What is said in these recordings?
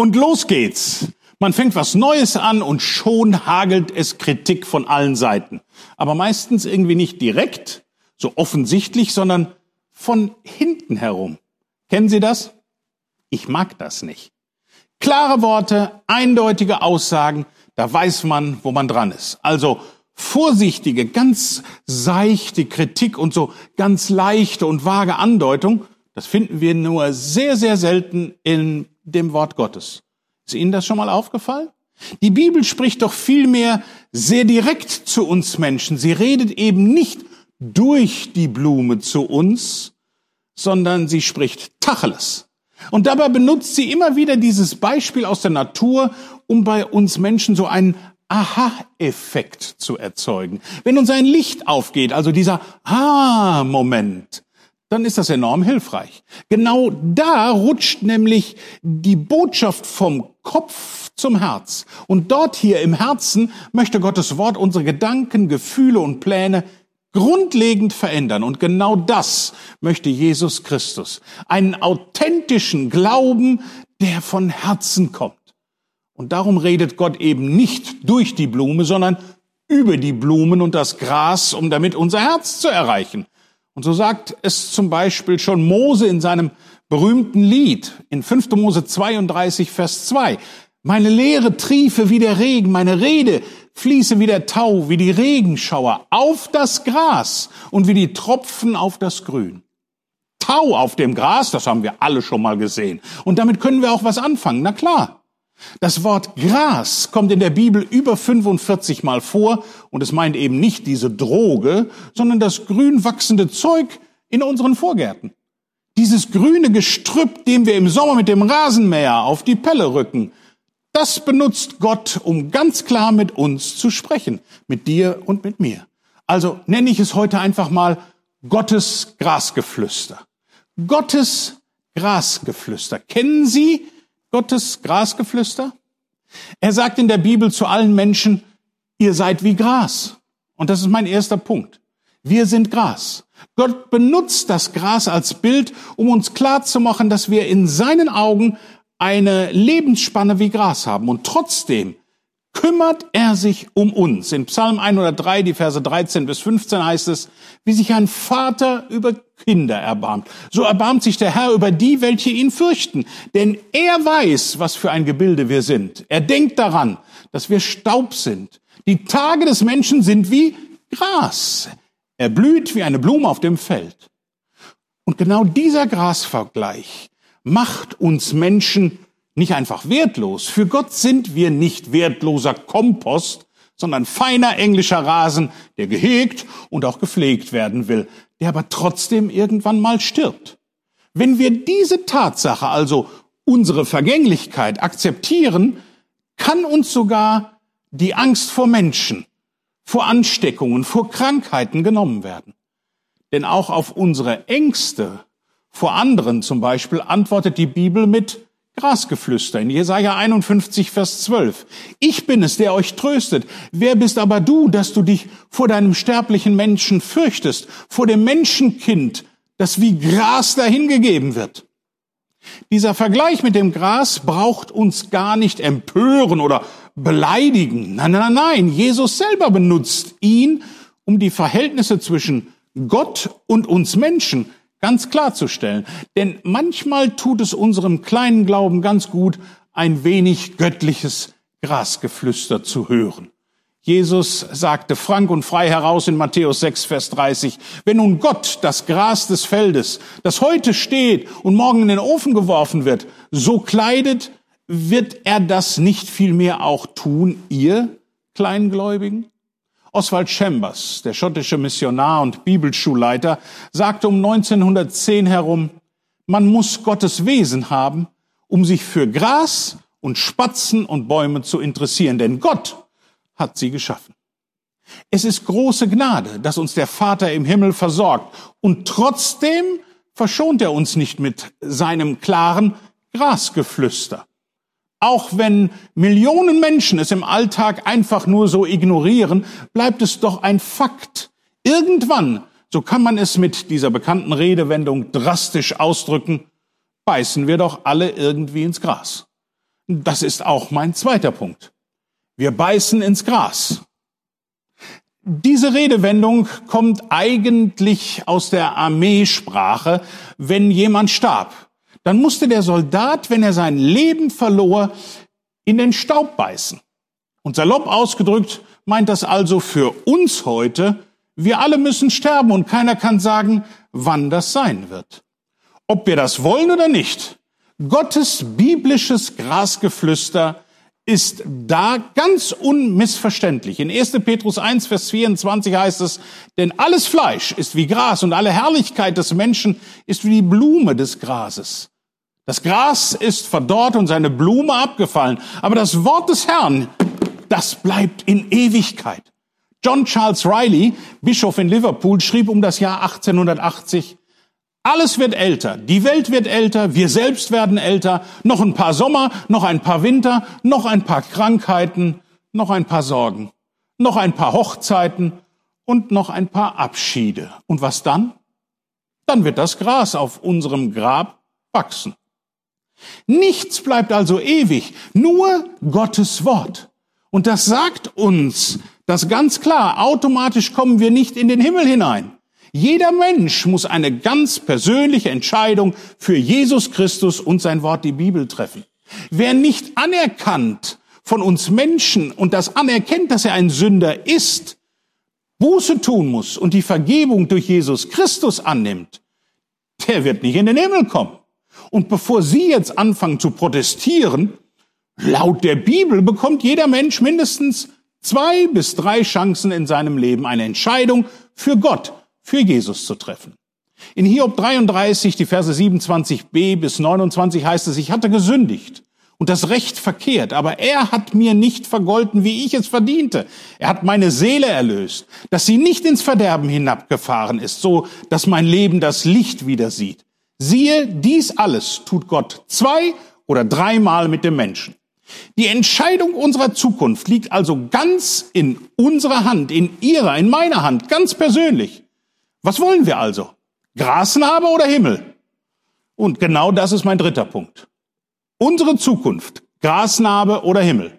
Und los geht's. Man fängt was Neues an und schon hagelt es Kritik von allen Seiten. Aber meistens irgendwie nicht direkt, so offensichtlich, sondern von hinten herum. Kennen Sie das? Ich mag das nicht. Klare Worte, eindeutige Aussagen, da weiß man, wo man dran ist. Also vorsichtige, ganz seichte Kritik und so ganz leichte und vage Andeutung, das finden wir nur sehr, sehr selten in dem Wort Gottes. Ist Ihnen das schon mal aufgefallen? Die Bibel spricht doch vielmehr sehr direkt zu uns Menschen. Sie redet eben nicht durch die Blume zu uns, sondern sie spricht Tacheles. Und dabei benutzt sie immer wieder dieses Beispiel aus der Natur, um bei uns Menschen so einen Aha-Effekt zu erzeugen. Wenn uns ein Licht aufgeht, also dieser Ah-Moment, dann ist das enorm hilfreich. Genau da rutscht nämlich die Botschaft vom Kopf zum Herz. Und dort hier im Herzen möchte Gottes Wort unsere Gedanken, Gefühle und Pläne grundlegend verändern. Und genau das möchte Jesus Christus. Einen authentischen Glauben, der von Herzen kommt. Und darum redet Gott eben nicht durch die Blume, sondern über die Blumen und das Gras, um damit unser Herz zu erreichen. Und so sagt es zum Beispiel schon Mose in seinem berühmten Lied in 5. Mose 32, Vers 2. Meine Lehre triefe wie der Regen, meine Rede fließe wie der Tau, wie die Regenschauer auf das Gras und wie die Tropfen auf das Grün. Tau auf dem Gras, das haben wir alle schon mal gesehen. Und damit können wir auch was anfangen. Na klar. Das Wort Gras kommt in der Bibel über 45 Mal vor und es meint eben nicht diese Droge, sondern das grün wachsende Zeug in unseren Vorgärten. Dieses grüne Gestrüpp, dem wir im Sommer mit dem Rasenmäher auf die Pelle rücken, das benutzt Gott, um ganz klar mit uns zu sprechen, mit dir und mit mir. Also nenne ich es heute einfach mal Gottes Grasgeflüster. Gottes Grasgeflüster. Kennen Sie Gottes Grasgeflüster? Er sagt in der Bibel zu allen Menschen, ihr seid wie Gras. Und das ist mein erster Punkt. Wir sind Gras. Gott benutzt das Gras als Bild, um uns klarzumachen, dass wir in seinen Augen eine Lebensspanne wie Gras haben. Und trotzdem kümmert er sich um uns. In Psalm 103, die Verse 13 bis 15 heißt es, wie sich ein Vater über Kinder erbarmt. So erbarmt sich der Herr über die, welche ihn fürchten. Denn er weiß, was für ein Gebilde wir sind. Er denkt daran, dass wir Staub sind. Die Tage des Menschen sind wie Gras. Er blüht wie eine Blume auf dem Feld. Und genau dieser Grasvergleich macht uns Menschen nicht einfach wertlos. Für Gott sind wir nicht wertloser Kompost, sondern feiner englischer Rasen, der gehegt und auch gepflegt werden will, der aber trotzdem irgendwann mal stirbt. Wenn wir diese Tatsache, also unsere Vergänglichkeit, akzeptieren, kann uns sogar die Angst vor Menschen, vor Ansteckungen, vor Krankheiten genommen werden. Denn auch auf unsere Ängste vor anderen zum Beispiel antwortet die Bibel mit Grasgeflüster in Jesaja 51, Vers 12. Ich bin es, der euch tröstet. Wer bist aber du, dass du dich vor deinem sterblichen Menschen fürchtest, vor dem Menschenkind, das wie Gras dahingegeben wird? Dieser Vergleich mit dem Gras braucht uns gar nicht empören oder beleidigen. Nein, nein, nein. Jesus selber benutzt ihn, um die Verhältnisse zwischen Gott und uns Menschen ganz klarzustellen. Denn manchmal tut es unserem kleinen Glauben ganz gut, ein wenig göttliches Grasgeflüster zu hören. Jesus sagte frank und frei heraus in Matthäus 6, Vers 30, wenn nun Gott das Gras des Feldes, das heute steht und morgen in den Ofen geworfen wird, so kleidet, wird er das nicht vielmehr auch tun, ihr Kleingläubigen? Oswald Chambers, der schottische Missionar und Bibelschulleiter, sagte um 1910 herum, man muss Gottes Wesen haben, um sich für Gras und Spatzen und Bäume zu interessieren, denn Gott hat sie geschaffen. Es ist große Gnade, dass uns der Vater im Himmel versorgt und trotzdem verschont er uns nicht mit seinem klaren Grasgeflüster. Auch wenn Millionen Menschen es im Alltag einfach nur so ignorieren, bleibt es doch ein Fakt. Irgendwann, so kann man es mit dieser bekannten Redewendung drastisch ausdrücken, beißen wir doch alle irgendwie ins Gras. Das ist auch mein zweiter Punkt. Wir beißen ins Gras. Diese Redewendung kommt eigentlich aus der Armeesprache, wenn jemand starb. Dann musste der Soldat, wenn er sein Leben verlor, in den Staub beißen. Und salopp ausgedrückt meint das also für uns heute, wir alle müssen sterben und keiner kann sagen, wann das sein wird. Ob wir das wollen oder nicht, Gottes biblisches Grasgeflüster ist da ganz unmissverständlich. In 1. Petrus 1, Vers 24 heißt es, denn alles Fleisch ist wie Gras und alle Herrlichkeit des Menschen ist wie die Blume des Grases. Das Gras ist verdorrt und seine Blume abgefallen, aber das Wort des Herrn, das bleibt in Ewigkeit. John Charles Riley, Bischof in Liverpool, schrieb um das Jahr 1880, alles wird älter, die Welt wird älter, wir selbst werden älter, noch ein paar Sommer, noch ein paar Winter, noch ein paar Krankheiten, noch ein paar Sorgen, noch ein paar Hochzeiten und noch ein paar Abschiede. Und was dann? Dann wird das Gras auf unserem Grab wachsen. Nichts bleibt also ewig, nur Gottes Wort. Und das sagt uns das ganz klar. Automatisch kommen wir nicht in den Himmel hinein. Jeder Mensch muss eine ganz persönliche Entscheidung für Jesus Christus und sein Wort, die Bibel, treffen. Wer nicht anerkannt von uns Menschen und das anerkennt, dass er ein Sünder ist, Buße tun muss und die Vergebung durch Jesus Christus annimmt, der wird nicht in den Himmel kommen. Und bevor Sie jetzt anfangen zu protestieren, laut der Bibel bekommt jeder Mensch mindestens zwei bis drei Chancen in seinem Leben, eine Entscheidung für Gott für Jesus zu treffen. In Hiob 33, die Verse 27b bis 29 heißt es, ich hatte gesündigt und das Recht verkehrt, aber er hat mir nicht vergolten, wie ich es verdiente. Er hat meine Seele erlöst, dass sie nicht ins Verderben hinabgefahren ist, so dass mein Leben das Licht wieder sieht. Siehe, dies alles tut Gott zwei oder dreimal mit dem Menschen. Die Entscheidung unserer Zukunft liegt also ganz in unserer Hand, in ihrer, in meiner Hand, ganz persönlich. Was wollen wir also? Grasnarbe oder Himmel? Und genau das ist mein dritter Punkt. Unsere Zukunft, Grasnarbe oder Himmel.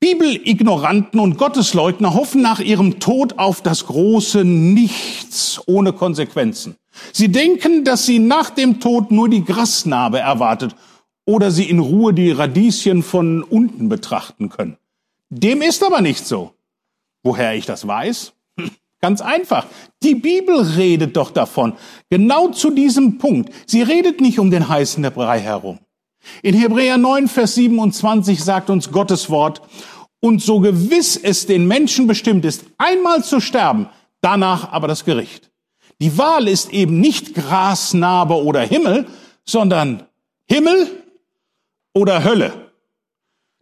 Bibelignoranten und Gottesleugner hoffen nach ihrem Tod auf das große Nichts ohne Konsequenzen. Sie denken, dass sie nach dem Tod nur die Grasnarbe erwartet oder sie in Ruhe die Radieschen von unten betrachten können. Dem ist aber nicht so. Woher ich das weiß? Ganz einfach. Die Bibel redet doch davon. Genau zu diesem Punkt. Sie redet nicht um den heißen Brei herum. In Hebräer 9, Vers 27 sagt uns Gottes Wort, und so gewiss es den Menschen bestimmt ist, einmal zu sterben, danach aber das Gericht. Die Wahl ist eben nicht Grasnarbe oder Himmel, sondern Himmel oder Hölle.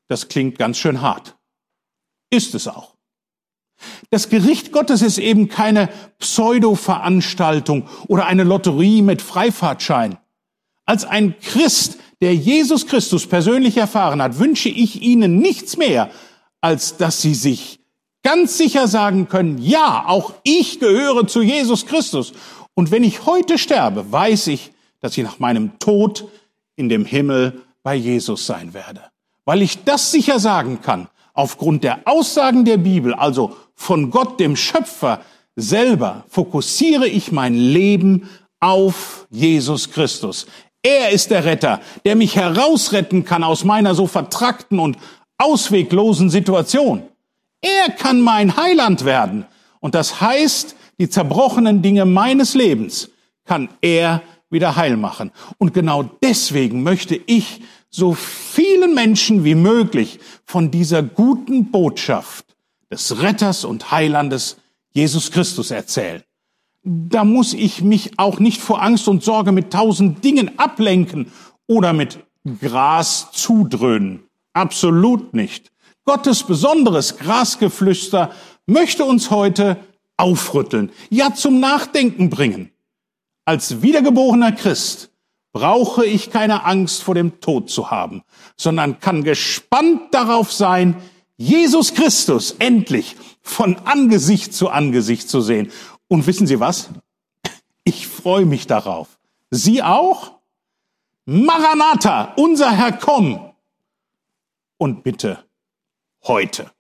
Das klingt ganz schön hart. Ist es auch. Das Gericht Gottes ist eben keine Pseudo-Veranstaltung oder eine Lotterie mit Freifahrtschein. Als ein Christ, der Jesus Christus persönlich erfahren hat, wünsche ich Ihnen nichts mehr, als dass Sie sich ganz sicher sagen können, ja, auch ich gehöre zu Jesus Christus. Und wenn ich heute sterbe, weiß ich, dass ich nach meinem Tod in dem Himmel bei Jesus sein werde. Weil ich das sicher sagen kann, aufgrund der Aussagen der Bibel, also von Gott, dem Schöpfer, selber, fokussiere ich mein Leben auf Jesus Christus. Er ist der Retter, der mich herausretten kann aus meiner so vertrackten und ausweglosen Situation. Er kann mein Heiland werden. Und das heißt, die zerbrochenen Dinge meines Lebens kann er wieder heil machen. Und genau deswegen möchte ich so vielen Menschen wie möglich von dieser guten Botschaft des Retters und Heilandes Jesus Christus erzählen. Da muss ich mich auch nicht vor Angst und Sorge mit tausend Dingen ablenken oder mit Gras zudröhnen. Absolut nicht. Gottes besonderes Grasgeflüster möchte uns heute aufrütteln, ja zum Nachdenken bringen. Als wiedergeborener Christ brauche ich keine Angst vor dem Tod zu haben, sondern kann gespannt darauf sein, Jesus Christus endlich von Angesicht zu Angesicht zu sehen. Und wissen Sie was? Ich freue mich darauf. Sie auch? Maranatha, unser Herr, komm. und bitte heute.